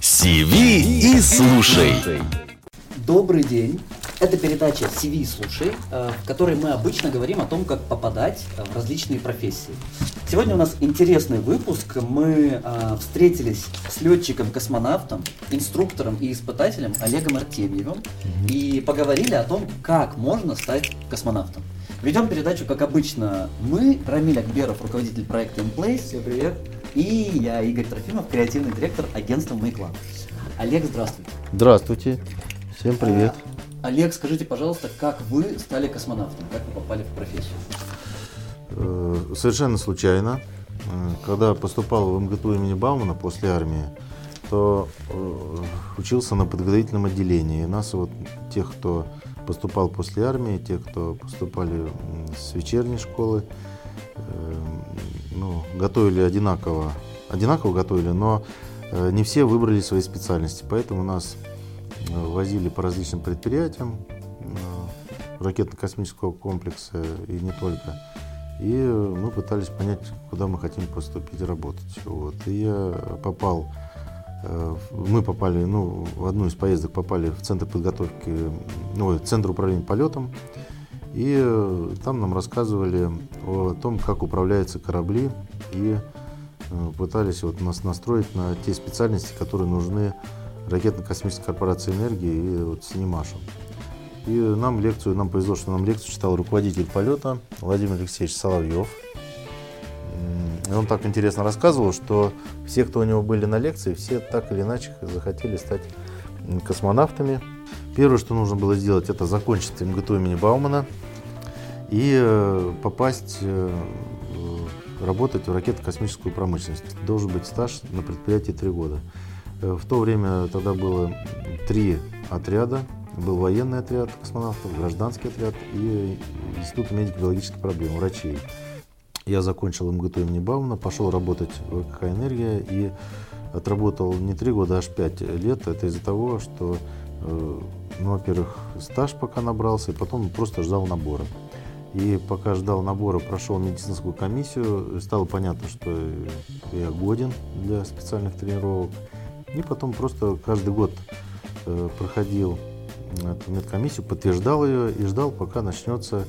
Сиви и слушай. Добрый день. Это передача CV «Слушай», э, в которой мы обычно говорим о том, как попадать э, в различные профессии. Сегодня у нас интересный выпуск. Мы э, встретились с летчиком-космонавтом, инструктором и испытателем Олегом Артемьевым и поговорили о том, как можно стать космонавтом. Ведем передачу, как обычно, мы, Рамиль Акберов, руководитель проекта InPlace, всем привет, и я, Игорь Трофимов, креативный директор агентства MakeLab. Олег, здравствуйте. Здравствуйте. Всем привет. Олег, скажите, пожалуйста, как вы стали космонавтом, как вы попали в профессию? Э, Совершенно случайно. Э, Когда поступал в МГТУ имени Баумана после армии, то э, учился на подготовительном отделении. И нас вот тех, кто поступал после армии, те, кто поступали с вечерней школы, э, ну, готовили одинаково, одинаково готовили, но э, не все выбрали свои специальности, поэтому нас э, возили по различным предприятиям ракетно-космического комплекса и не только. И мы пытались понять, куда мы хотим поступить работать. Вот. И я попал, мы попали, ну, в одну из поездок попали в центр подготовки, ну, в центр управления полетом. И э, там нам рассказывали о том, как управляются корабли, и э, пытались вот нас настроить на те специальности, которые нужны ракетно-космической корпорации энергии и вот Синемашу. И нам лекцию, нам повезло, что нам лекцию читал руководитель полета Владимир Алексеевич Соловьев. И он так интересно рассказывал, что все, кто у него были на лекции, все так или иначе захотели стать космонавтами. Первое, что нужно было сделать, это закончить МГТУ имени Баумана и э, попасть э, работать в ракетно-космическую промышленность. Должен быть стаж на предприятии три года. Э, В то время тогда было три отряда. Был военный отряд космонавтов, гражданский отряд и Институт медико-биологических проблем, врачей. Я закончил МГТУ имени Баумана, пошел работать в ВКХ «Энергия» и отработал не три года, а аж пять лет. Это из-за того, что, э, ну, во-первых, стаж пока набрался, и потом просто ждал набора. И пока ждал набора, прошел медицинскую комиссию, стало понятно, что я годен для специальных тренировок. И потом просто каждый год э, проходил эту медкомиссию, подтверждал ее и ждал, пока начнется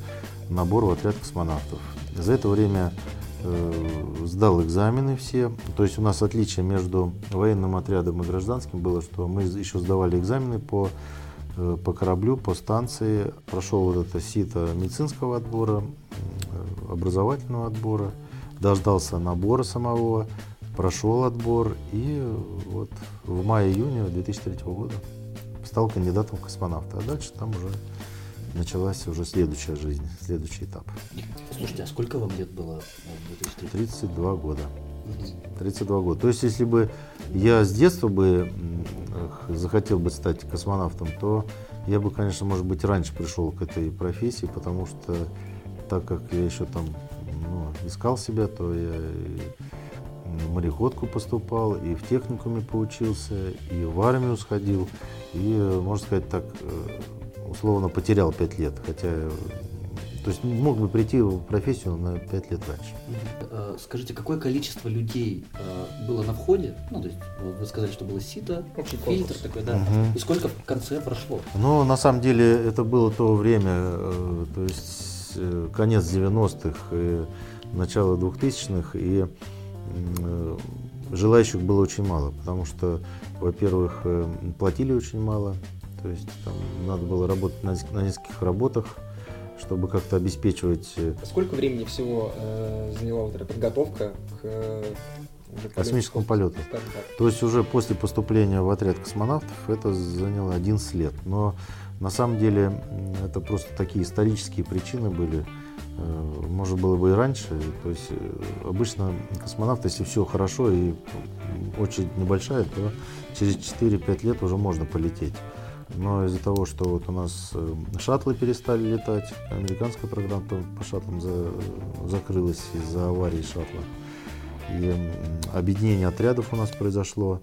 набор в отряд космонавтов. За это время э, сдал экзамены все. То есть у нас отличие между военным отрядом и гражданским было, что мы еще сдавали экзамены по, э, по кораблю, по станции. Прошел вот это сито медицинского отбора, э, образовательного отбора, дождался набора самого, прошел отбор и вот в мае-июне 2003 года стал кандидатом в космонавта. А дальше там уже началась уже следующая жизнь, следующий этап. Слушайте, а сколько вам лет было в 2003? 32 года. 32 года. То есть, если бы я с детства бы захотел бы стать космонавтом, то я бы, конечно, может быть, раньше пришел к этой профессии, потому что так как я еще там ну, искал себя, то я и в мореходку поступал, и в техникуме поучился, и в армию сходил, и, э, можно сказать так, э, условно потерял 5 лет, хотя, то есть мог бы прийти в профессию на 5 лет раньше. Э, Скажите, какое количество людей э, было на входе? Ну, то есть, вы сказали, что было сито, Общий фильтр конкурс. такой, да. Мгм. И сколько в конце прошло? Но на самом деле это было то время, э, то есть конец 90-х, и начало 2000-х, и желающих было очень мало, потому что, во-первых, платили очень мало, то есть там надо было работать на, на нескольких работах, чтобы как-то обеспечивать э, Сколько времени всего э, заняла вот эта подготовка к э? Космическому полету. То есть уже после поступления в отряд космонавтов это заняло 11 лет. Но на самом деле это просто такие исторические причины были. Э, Может было бы и раньше. То есть э, обычно космонавт, если все хорошо и очередь небольшая, то через 4-5 лет уже можно полететь. Но из-за того, что вот у нас э, шаттлы перестали летать, американская программа по шаттлам за- закрылась из-за аварии шаттла. И объединение отрядов у нас произошло,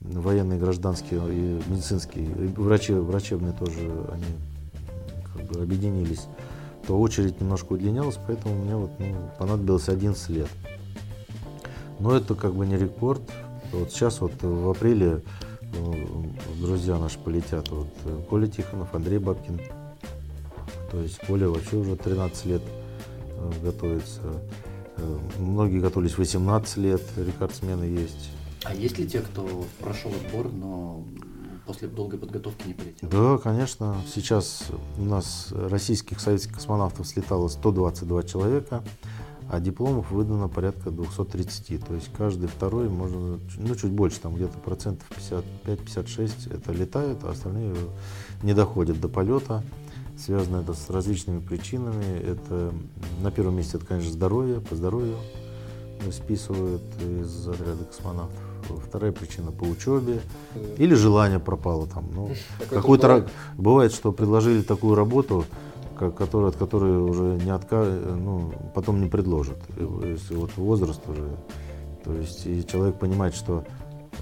военные, гражданские и медицинские, и врачи, врачебные тоже, они как бы объединились, то очередь немножко удлинялась, поэтому мне вот, ну, понадобилось 11 лет. Но это как бы не рекорд. Вот сейчас вот в апреле э, друзья наши полетят. Вот э, Коля Тихонов, Андрей Бабкин. То есть Коля вообще уже 13 лет э, готовится. Э, Многие готовились 18 лет, рекордсмены есть. А есть ли те, кто прошел отбор, но после долгой подготовки не полетел? Да, конечно. Сейчас у нас российских советских космонавтов слетало 122 человека, а дипломов выдано порядка 230. То есть каждый второй, можно, ну чуть больше, там где-то процентов 55-56 это летают, а остальные не доходят до полета. Связано это с различными причинами. Это на первом месте это, конечно, здоровье, по здоровью списывают из отряда космонавтов. Вторая причина по учебе. Или желание пропало там. Ну, ра- бывает, что предложили такую работу, которая, от которой уже не отка... ну, потом не предложат. Если вот возраст уже. То есть и человек понимает, что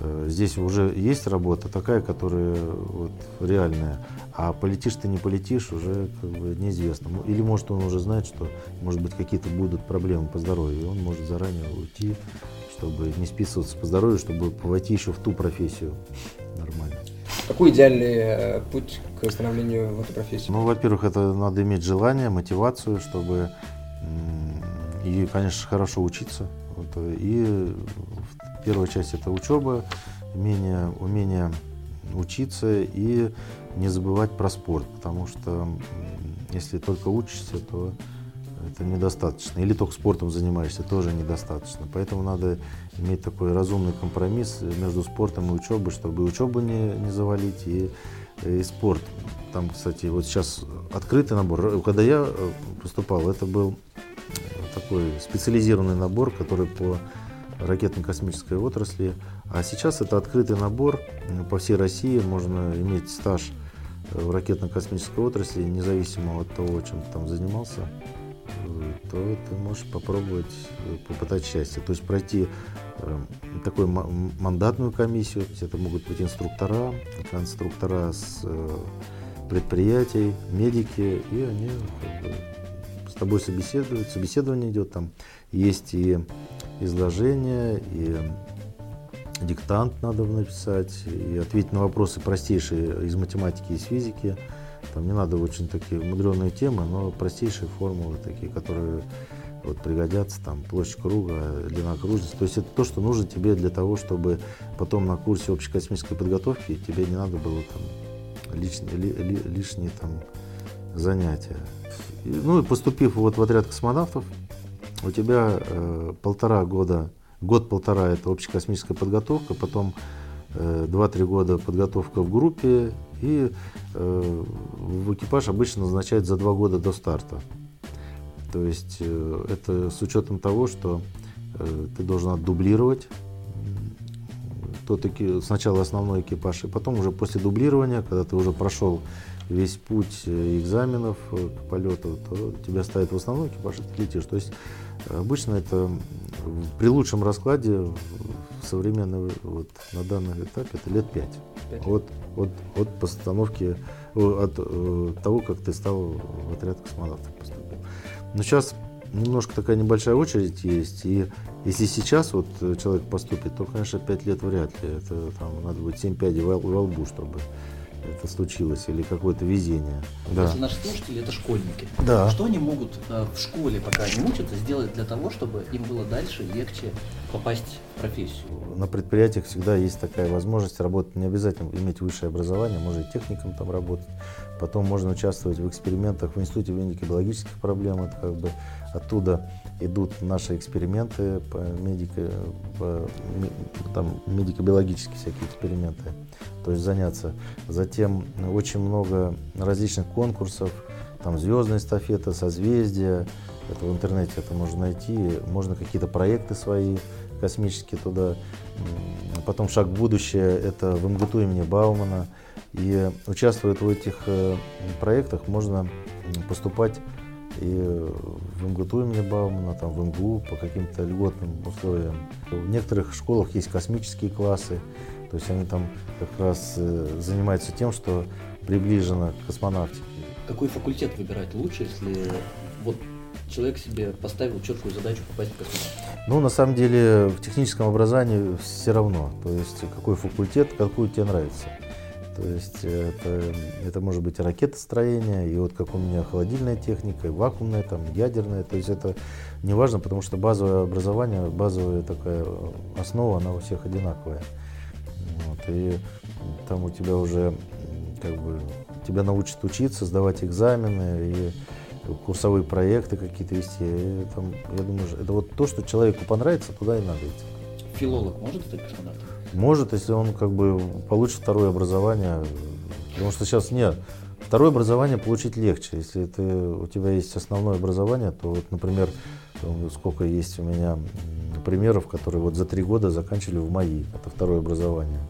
э, здесь уже есть работа такая, которая вот, реальная, а полетишь ты не полетишь, уже как бы неизвестно. Или может он уже знает, что может быть какие-то будут проблемы по здоровью, и он может заранее уйти, чтобы не списываться по здоровью, чтобы войти еще в ту профессию нормально. Какой идеальный э, путь к становлению в этой профессии? Ну, во-первых, это надо иметь желание, мотивацию, чтобы и, конечно, хорошо учиться. Вот, э, и первая часть это учеба, умение, умение учиться и не забывать про спорт, потому что если только учишься, то это недостаточно. Или только спортом занимаешься, тоже недостаточно. Поэтому надо иметь такой разумный компромисс между спортом и учебой, чтобы и учебу не, не завалить, и, и спорт. Там, кстати, вот сейчас открытый набор. Когда я э, поступал, это был такой специализированный набор, который по ракетно-космической отрасли. А сейчас это открытый набор по всей России. Можно иметь стаж в ракетно-космической отрасли, независимо от того, чем ты там занимался, то ты можешь попробовать э, попытать счастье. То есть пройти э, такую мандатную комиссию, это могут быть инструктора, конструктора с э, предприятий, медики, и они как бы, с тобой собеседуют, собеседование идет, там есть и изложение, и диктант надо написать, и ответить на вопросы простейшие из математики и из физики. Там не надо очень такие мудреные темы, но простейшие формулы такие, которые вот пригодятся, там площадь круга, длина окружности. То есть это то, что нужно тебе для того, чтобы потом на курсе общей космической подготовки тебе не надо было там лишние, ли- ли- лишние там занятия. Ну и поступив вот в отряд космонавтов, у тебя э, полтора года, год-полтора это общекосмическая подготовка, потом э, 2-3 года подготовка в группе, и э, в экипаж обычно назначают за 2 года до старта. То есть э, это с учетом того, что э, ты должен отдублировать тот сначала основной экипаж, и потом уже после дублирования, когда ты уже прошел весь путь э, экзаменов э, к полету, то тебя ставят в основной экипаж, и ты летишь. То есть э, обычно это при лучшем раскладе в вот, на данном этапе это лет 5. Пять. От, от, от постановки, от э, того, как ты стал в отряд космонавтов поступил. Но сейчас немножко такая небольшая очередь есть, и если сейчас вот э, человек поступит, то, конечно, 5 лет вряд ли. Это там надо будет 7 пядей во, во лбу, чтобы это случилось, или какое-то везение. Да. Если наши слушатели это школьники, Да. что они могут э, в школе, пока они учатся, сделать для того, чтобы им было дальше легче попасть в профессию? На предприятиях всегда есть такая возможность работать. Не обязательно иметь высшее образование, можно и техником там работать. Потом можно участвовать в экспериментах в Институте медико-биологических проблем. Это как бы оттуда идут наши эксперименты по, медико, по там, медико-биологические всякие эксперименты. То есть заняться. Затем очень много различных конкурсов, там звездная эстафета, созвездия. Это в интернете это можно найти. Можно какие-то проекты свои космические туда. Потом шаг в будущее, это в МГТУ имени Баумана. И участвуя в этих э, проектах, можно поступать и в МГТУ имени Баумана, там, в МГУ по каким-то льготным условиям. В некоторых школах есть космические классы, то есть они там как раз э, занимаются тем, что приближено к космонавтике. Какой факультет выбирать лучше, если вот человек себе поставил четкую задачу попасть в космонавт? Ну, на самом деле, в техническом образовании все равно. То есть, какой факультет, какой тебе нравится. То есть, это, это может быть и ракетостроение, и вот как у меня холодильная техника, и вакуумная, там, ядерная. То есть, это не важно, потому что базовое образование, базовая такая основа, она у всех одинаковая. Вот, и там у тебя уже как бы тебя научат учиться, сдавать экзамены и курсовые проекты какие-то вести. И, там, я думаю, это вот то, что человеку понравится, туда и надо идти. Филолог может стать космонавтом? Может, если он как бы получит второе образование, потому что сейчас нет. Второе образование получить легче. Если ты, у тебя есть основное образование, то вот, например, сколько есть у меня примеров, которые вот за три года заканчивали в МАИ. Это второе образование.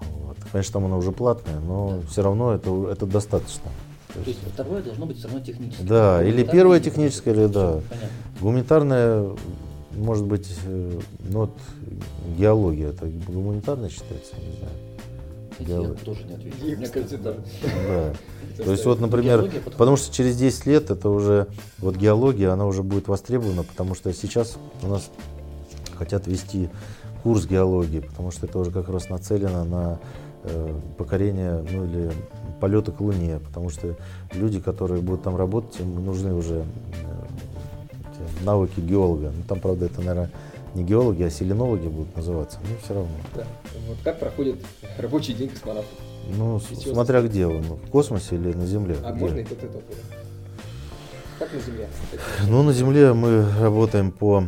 Вот. Конечно, там оно уже платное, но все равно это, это достаточно. То есть второе должно быть все равно техническое. Да, или первое техническое, или да. Понятно. Гуманитарное, может быть, э, ну вот геология, это гуманитарное считается, не знаю. Я тоже не ответил. И, Мне кажется, Да. То есть вот, например, Геология потому что через 10 лет это уже, вот геология, она уже будет востребована, потому что сейчас у нас хотят вести курс геологии, потому что это уже как раз нацелено на э, покорение, ну или полеты к Луне, потому что люди, которые будут там работать, им нужны уже э, навыки геолога. Ну там, правда, это, наверное, не геологи, а селенологи будут называться, но все равно. Да. Вот как проходит рабочий день космонавта? Ну, И с- чего смотря где он, в космосе или на Земле. А Где? можно и тот, и тот? Как на Земле? Ну, на Земле мы работаем по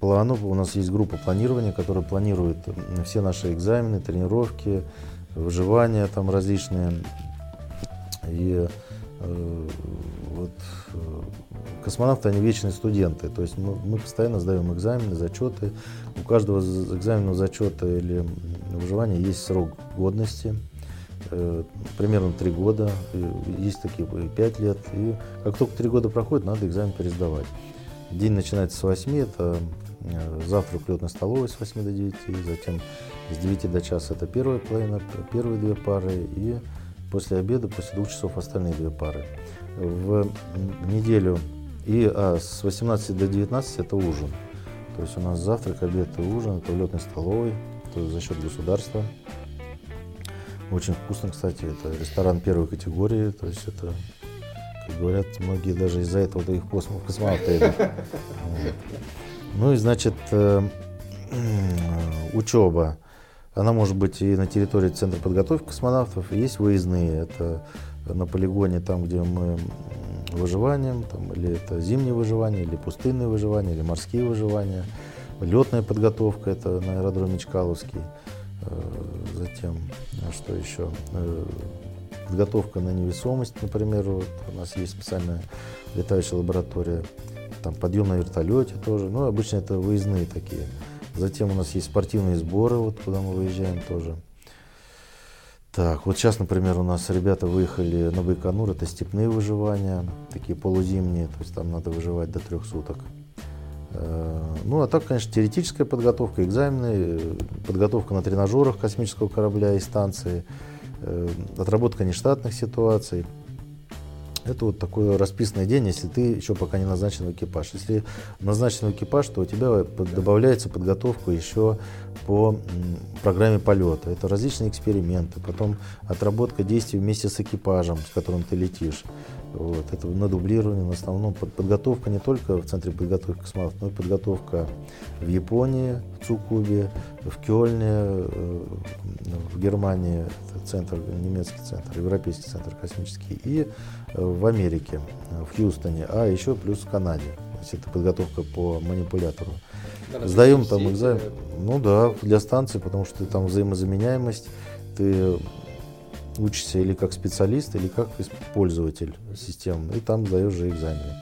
плану. У нас есть группа планирования, которая планирует все наши экзамены, тренировки, выживания там различные. И э, вот э, космонавты, они вечные студенты. То есть мы, мы постоянно сдаем экзамены, зачеты. У каждого экзамена, зачета или выживания есть срок годности. Э, примерно три года. Есть такие пять лет. И как только три года проходит, надо экзамен пересдавать. День начинается с 8, это э, завтрак летной столовой с 8 до 9, затем с 9 до часа это первая половина, первые две пары, и после обеда, после двух часов остальные две пары. В неделю и а, с 18 до 19 это ужин. То есть у нас завтрак, обед и ужин, это в летной столовой, то есть за счет государства. Очень вкусно, кстати, это ресторан первой категории, то есть это, как говорят, многие даже из-за этого и в космос, в космонавты идут. Ну и, значит, э, учеба. Она может быть и на территории Центра подготовки космонавтов, есть выездные. Это на полигоне, там, где мы выживанием, там, или это зимнее выживание, или пустынное выживание, или морские выживания. Летная подготовка, это на аэродроме Чкаловский. Э, Затем, а что еще? Э, Подготовка на невесомость, например, вот у нас есть специальная летающая лаборатория. Там подъем на вертолете тоже. Ну, обычно это выездные такие. Затем у нас есть спортивные сборы, вот куда мы выезжаем тоже. Так, вот сейчас, например, у нас ребята выехали на Байконур, это степные выживания, такие полузимние, то есть там надо выживать до трех суток. Э, Ну, а так, конечно, теоретическая подготовка, экзамены, подготовка на тренажерах космического корабля и станции, э, отработка нештатных ситуаций. Это вот такой расписанный день, если ты еще пока не назначен в экипаж. Если назначен в экипаж, то у тебя добавляется подготовка еще по программе полета. Это различные эксперименты, потом отработка действий вместе с экипажем, с которым ты летишь. Вот. Это на дублировании, в основном под- подготовка не только в Центре подготовки космонавтов, но и подготовка в Японии, в Цукубе, в Кёльне, э, в Германии, это центр, немецкий центр, европейский центр космический, и э, в Америке, э, в Хьюстоне, а еще плюс в Канаде. То есть это подготовка по манипулятору. Надо Сдаем там экзамен. Ну да, для станции, потому что там взаимозаменяемость, ты учишься или как специалист, или как пользователь системы, и там сдаешь же экзамены.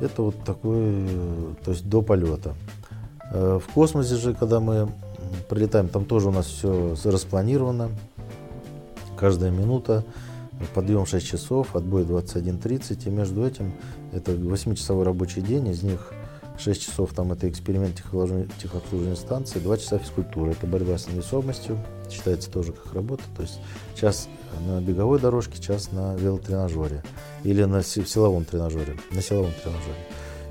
Это вот такой, э, то есть до полета. Э, В космосе же, когда мы прилетаем, там тоже у нас все распланировано. Каждая минута, подъем 6 часов, отбой 21.30, и между этим это 8-часовой рабочий день, из них 6 часов там это эксперимент техобслуживания, станции, 2 часа физкультура. Это борьба с невесомостью, считается тоже как работа. То есть час на беговой дорожке, час на велотренажере или на силовом тренажере, на силовом тренажере.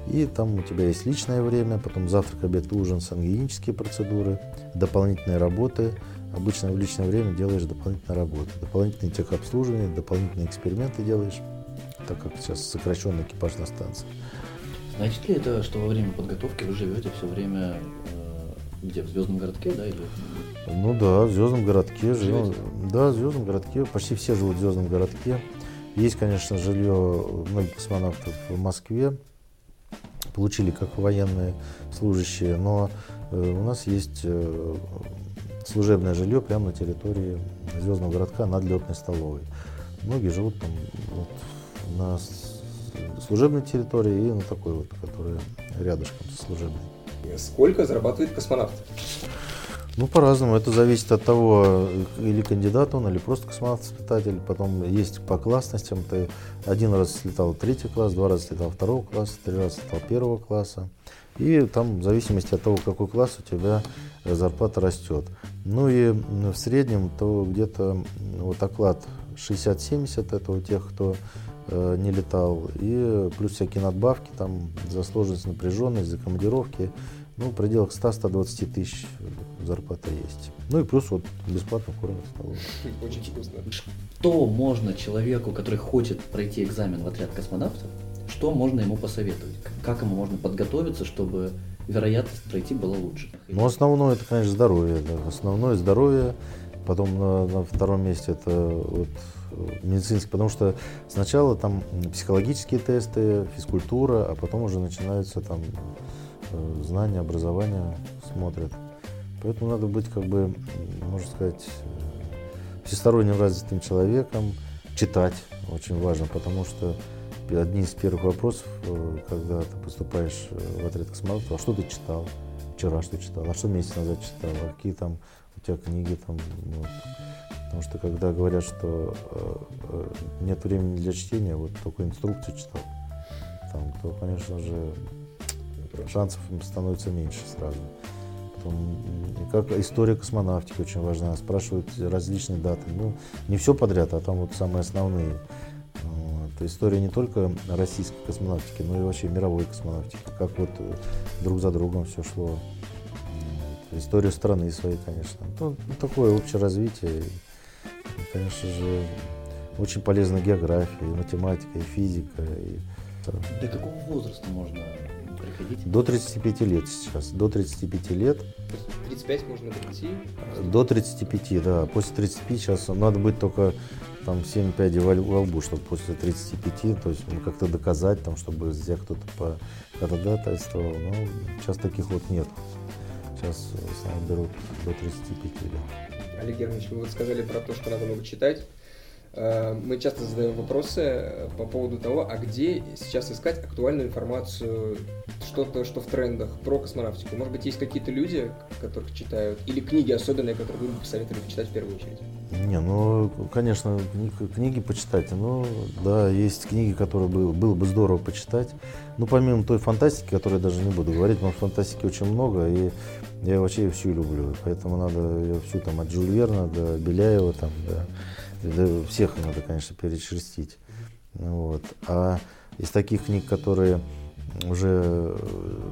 И там у тебя есть личное время, потом завтрак, обед, ужин, сангенические процедуры, дополнительные работы. Обычно в личное время делаешь дополнительные работы, дополнительные техобслуживания, дополнительные эксперименты делаешь, так как сейчас сокращенный экипаж на станции. Значит ли это, что во время подготовки вы живете все время э, где, в Звездном городке, да, или Ну да, в Звездном городке живем. Да, в Звездном городке. Почти все живут в Звездном городке. Есть, конечно, жилье многих космонавтов в Москве. Получили как военные служащие, но э, у нас есть э, служебное жилье прямо на территории Звездного городка над летной столовой. Многие живут там вот, на служебной территории и на такой вот, которая рядышком со служебной. Сколько зарабатывает космонавт? Ну, по-разному. Это зависит от того, или кандидат он, или просто космонавт-испытатель. Потом есть по классностям. Ты один раз слетал третий класс, два раза слетал второго класса, три раза слетал первого класса. И там в зависимости от того, какой класс у тебя зарплата растет. Ну и в среднем то где-то вот оклад 60-70 это у тех, кто э, не летал. И плюс всякие надбавки там за сложность, напряженность, за командировки. Ну, в пределах 100-120 тысяч зарплата есть. Ну и плюс вот бесплатно кормят в столовой. Очень вкусно. что можно человеку, который хочет пройти экзамен в отряд космонавтов, что можно ему посоветовать? Как ему можно подготовиться, чтобы вероятность пройти была лучше? Ну, основное это, конечно, здоровье. да. Основное здоровье. Потом на, на втором месте это вот э, медицинский, потому что сначала там психологические тесты, физкультура, а потом уже начинаются там э, знания, образование смотрят. Поэтому надо быть, как бы, можно сказать, э, всесторонне развитым человеком, читать очень важно, потому что одни из первых вопросов, когда ты поступаешь в отряд космонавтов, а что ты читал? Вчера что читал? А что месяц назад читал? А какие там у тебя книги там? ну, Потому что когда говорят, что э, э, нет времени для чтения, вот только инструкцию читал, там, то, конечно же, шансов становится меньше сразу. Потом, как история космонавтики очень важна. Спрашивают различные даты. Ну, не все подряд, а там вот самые основные. Вот. История не только российской космонавтики, но и вообще мировой космонавтики. Как вот э, друг за другом все шло. Историю страны своей, конечно. Ну, ну, такое общее развитие. И, конечно же, очень полезна география, и математика, и физика. И... До какого возраста можно приходить? До 35 лет сейчас. До 35 лет. 35 можно прийти. До 35, да. После 35 сейчас надо быть только там 7 пядей во, лбу, чтобы после 35, то есть ну, как-то доказать, там, чтобы тебя кто-то по ходатайствовал. Но сейчас таких вот нет. Сейчас в основном берут до 35 лет. Олег Германович, вы вот сказали про то, что надо много читать. Э, Мы часто задаем вопросы э, по поводу того, а где сейчас искать актуальную информацию, что-то, что в трендах про космонавтику. Может быть, есть какие-то люди, которых читают, или книги особенные, которые вы бы посоветовали почитать в первую очередь? Не, ну, конечно, кни- книги почитать. Ну, да, есть книги, которые бы, было бы здорово почитать. Ну, помимо той фантастики, которую я даже не буду говорить, что фантастики очень много, и я вообще ее всю люблю. Поэтому надо всю там от Верна до Беляева, там, до, всех надо, конечно, перечерстить. Вот. А из таких книг, которые уже э,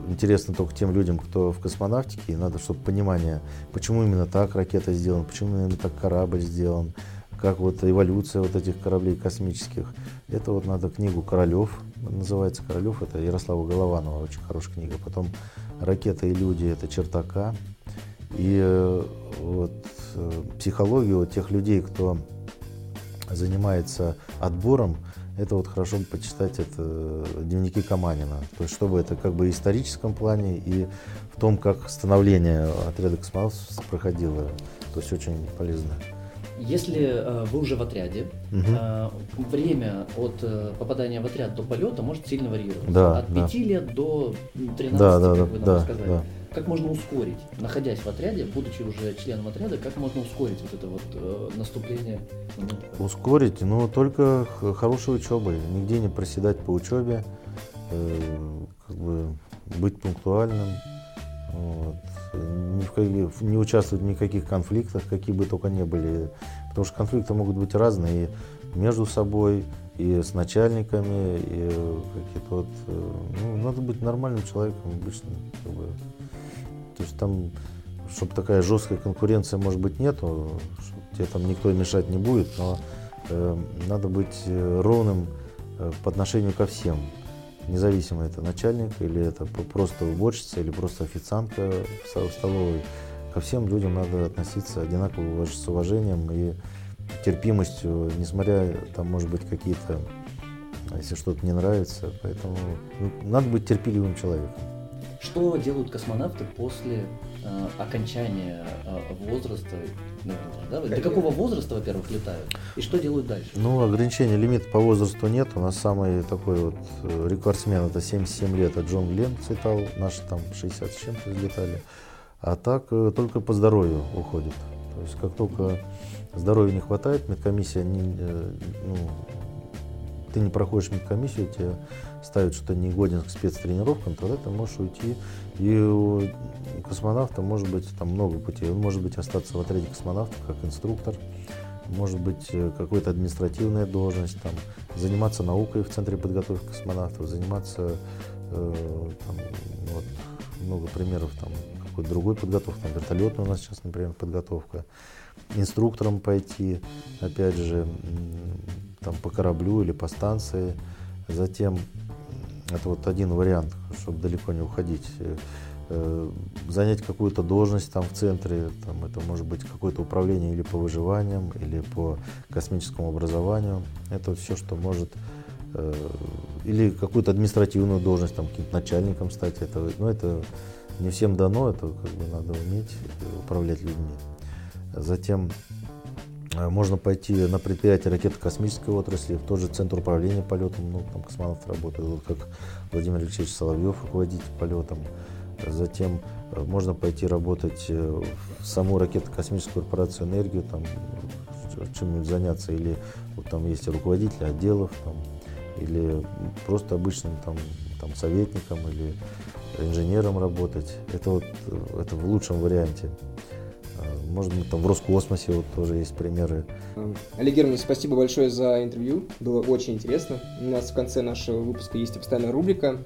интересны только тем людям, кто в космонавтике, и надо, чтобы понимание, почему именно так ракета сделана, почему именно так корабль сделан, как вот эволюция вот этих кораблей космических. Это вот надо книгу Королев, называется Королев, это Ярослава Голованова, очень хорошая книга. Потом «Ракета и люди» — это Чертака. И э, вот э, психологию тех людей, кто занимается отбором, это вот хорошо бы почитать это э, дневники Каманина. То есть, чтобы это как бы и в историческом плане и в том, как становление отряда космонавтов проходило. То есть очень полезно. Если э, вы уже в отряде, э, время от попадания в отряд до полета может сильно варьироваться. Да, от да. 5 лет до м, 13, Да, да, как да, вы нам да, рассказали. да. Как можно ускорить, находясь в отряде, будучи уже членом отряда, как можно ускорить вот это вот э, наступление? ну, Ускорить, но только х- хорошей учебой. Нигде не проседать по учебе. Э, как бы быть пунктуальным, вот, ни в каких, не участвовать в никаких конфликтах, какие бы только ни были. Потому что конфликты могут быть разные и между собой, и с начальниками, и какие-то вот... Э, ну, надо быть нормальным человеком обычно. Как бы. То есть там, чтобы такая жесткая конкуренция, может быть, нету, тебе там никто мешать не будет, но э, надо быть э, ровным э, по отношению ко всем независимо это начальник или это просто уборщица или просто официантка в столовой, ко всем людям надо относиться одинаково с уважением и терпимостью, несмотря там может быть какие-то, если что-то не нравится, поэтому ну, надо быть терпеливым человеком. Что делают космонавты после э, окончания э, возраста? Ну, да? До какого возраста, во-первых, летают? И что делают дальше? Ну, ограничения лимита по возрасту нет. У нас самый такой вот э, рекордсмен это 77 лет, это Джон Глен летал, наши там 60 с чем-то взлетали. А так э, только по здоровью уходит. То есть как только здоровья не хватает, медкомиссия не, э, ну, ты не проходишь медкомиссию, тебе ставят, что ты не годен к спецтренировкам, тогда ты можешь уйти. И у космонавта может быть там много путей. Он может быть остаться в отряде космонавтов как инструктор, может быть э, какая-то административная должность, там, заниматься наукой в Центре подготовки космонавтов, заниматься, э, там, вот, много примеров, там, какой-то другой подготовки, там, вертолетная у нас сейчас, например, подготовка, инструктором пойти, опять же, там, по кораблю или по станции, затем это вот один вариант, чтобы далеко не уходить. Э, занять какую-то должность там в центре, там это может быть какое-то управление или по выживаниям, или по космическому образованию. Это все, что может э, или какую-то административную должность, там, каким-то начальником стать. Это, ну, это не всем дано, это как бы надо уметь управлять людьми. Затем э, можно пойти на предприятие ракетно-космической отрасли, в тот же центр управления полетом, ну, там космонавт работает, вот как Владимир Алексеевич Соловьев руководит полетом. Затем э, можно пойти работать э, в саму ракетно-космическую корпорацию «Энергию», там чем-нибудь заняться, или вот там есть руководители отделов, там, или просто обычным там, там советником или инженером работать. Это вот это в лучшем варианте. А, может быть, там в Роскосмосе вот тоже есть примеры. Олег Германович, спасибо большое за интервью. Было очень интересно. У нас в конце нашего выпуска есть постоянная рубрика.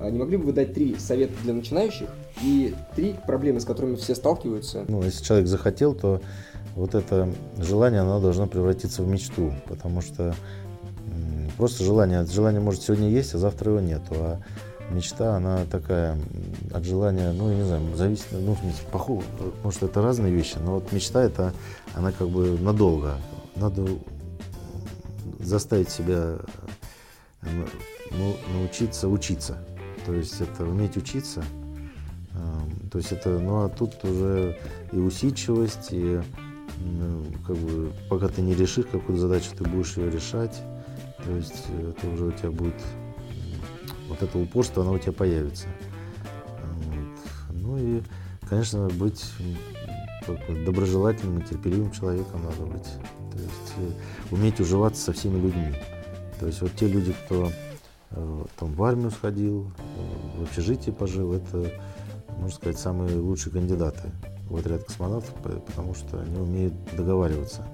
А, не могли бы вы дать три совета для начинающих и три проблемы, с которыми все сталкиваются? Ну, если человек захотел, то вот это желание, оно должно превратиться в мечту, потому что просто желание, желание может сегодня есть, а завтра его нету, а мечта, она такая от желания, ну, я не знаю, зависит, ну, похоже, может, это разные вещи, но вот мечта, это, она как бы надолго. Надо заставить себя ну, научиться учиться. То есть это уметь учиться. То есть это, ну, а тут уже и усидчивость, и как бы, пока ты не решишь какую-то задачу, ты будешь ее решать. То есть это уже у тебя будет вот это упорство, оно у тебя появится. Вот. Ну и, конечно, быть доброжелательным и терпеливым человеком надо быть. То есть э, уметь уживаться со всеми людьми. То есть вот те люди, кто э, там в армию сходил, э, в общежитии пожил, это, можно сказать, самые лучшие кандидаты в отряд космонавтов, потому что они умеют договариваться.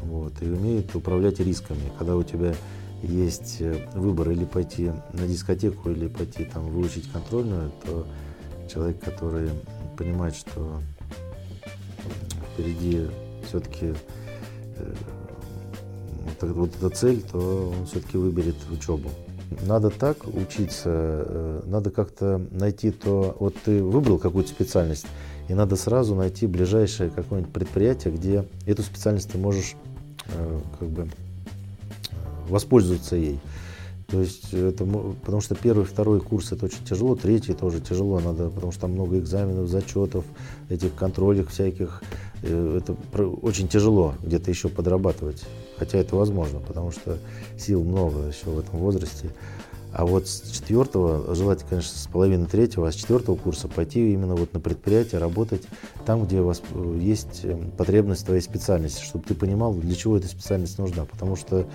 Вот, и умеют управлять рисками. Когда у тебя есть э, выбор или пойти на дискотеку, или пойти там выучить контрольную, то человек, который понимает, что впереди все-таки э, вот, эта цель, то он все-таки выберет учебу. Надо так учиться, э, надо как-то найти то, вот ты выбрал какую-то специальность, и надо сразу найти ближайшее какое-нибудь предприятие, где эту специальность ты можешь как бы воспользоваться ей. То есть это, потому что первый, второй курс это очень тяжело, третий тоже тяжело, надо, потому что там много экзаменов, зачетов, этих контролей всяких. Э, это очень тяжело где-то еще подрабатывать. Хотя это возможно, потому что сил много еще в этом возрасте. А вот с четвертого, желательно, конечно, с половины третьего, а с четвертого курса пойти именно вот на предприятие, работать там, где у вас э, есть э, потребность твоей специальности, чтобы ты понимал, для чего эта специальность нужна. Потому что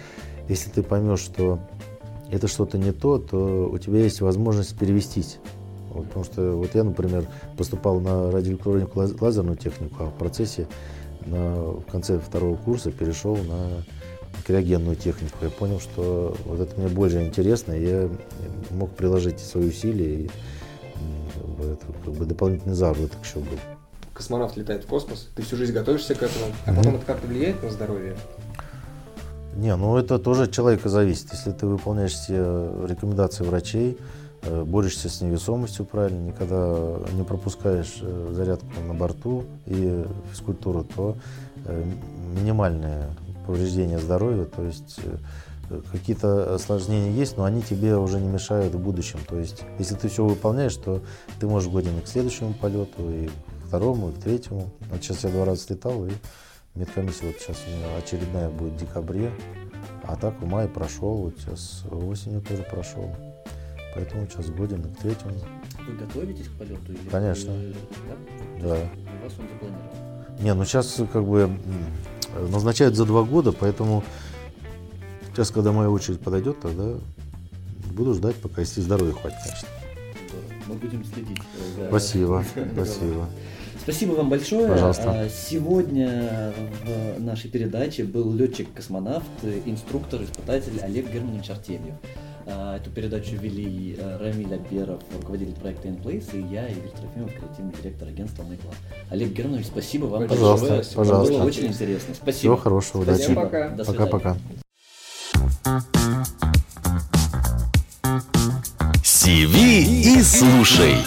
если ты поймешь, что это что-то не то, то у тебя есть возможность перевестись Вот, потому что вот я, например, поступал на радиоэлектронику лаз- лазерную технику, а в процессе на, в конце второго курса перешел на криогенную технику. Я понял, что вот это мне больше интересно, и я мог приложить свои усилия, и как бы это как бы дополнительный заработок еще был. Космонавт летает в космос, ты всю жизнь готовишься к этому, а потом это как-то влияет на здоровье? Не, ну это тоже от человека зависит. Если ты выполняешь все рекомендации врачей, э, борешься с невесомостью правильно, никогда не пропускаешь э, зарядку на борту и физкультуру, то э, минимальное повреждение здоровья, то есть э, какие-то осложнения есть, но они тебе уже не мешают в будущем. То есть, если ты все выполняешь, то ты можешь годен и к следующему полету, и к второму, и к третьему. Вот сейчас я два раза слетал, и медкомиссия вот сейчас у меня очередная будет в декабре, а так в мае прошел, вот сейчас осенью тоже прошел. Поэтому сейчас годен и к третьему. Вы готовитесь к полету? Или Конечно. вы- да? Да. У вас он запланирован. Не, ну сейчас как бы назначают за два года, поэтому сейчас, когда моя очередь подойдет, тогда буду ждать, пока если здоровья хватит, конечно. Мы будем следить. за- Спасибо, спасибо. Спасибо вам большое. Пожалуйста. А, Сегодня в нашей передаче был летчик-космонавт, инструктор-испытатель Олег Германович Артемьев. А, Эту передачу вели э, Рамиль Аберов, руководитель проекта InPlace, и я, Игорь Трофимов, креативный директор агентства Майкла. Олег Германович, спасибо вам Пожалуйста, большое. пожалуйста. Было очень интересно. Спасибо. Всего хорошего, удачи. Всем пока. До свидания. Пока-пока. Сиви и слушай.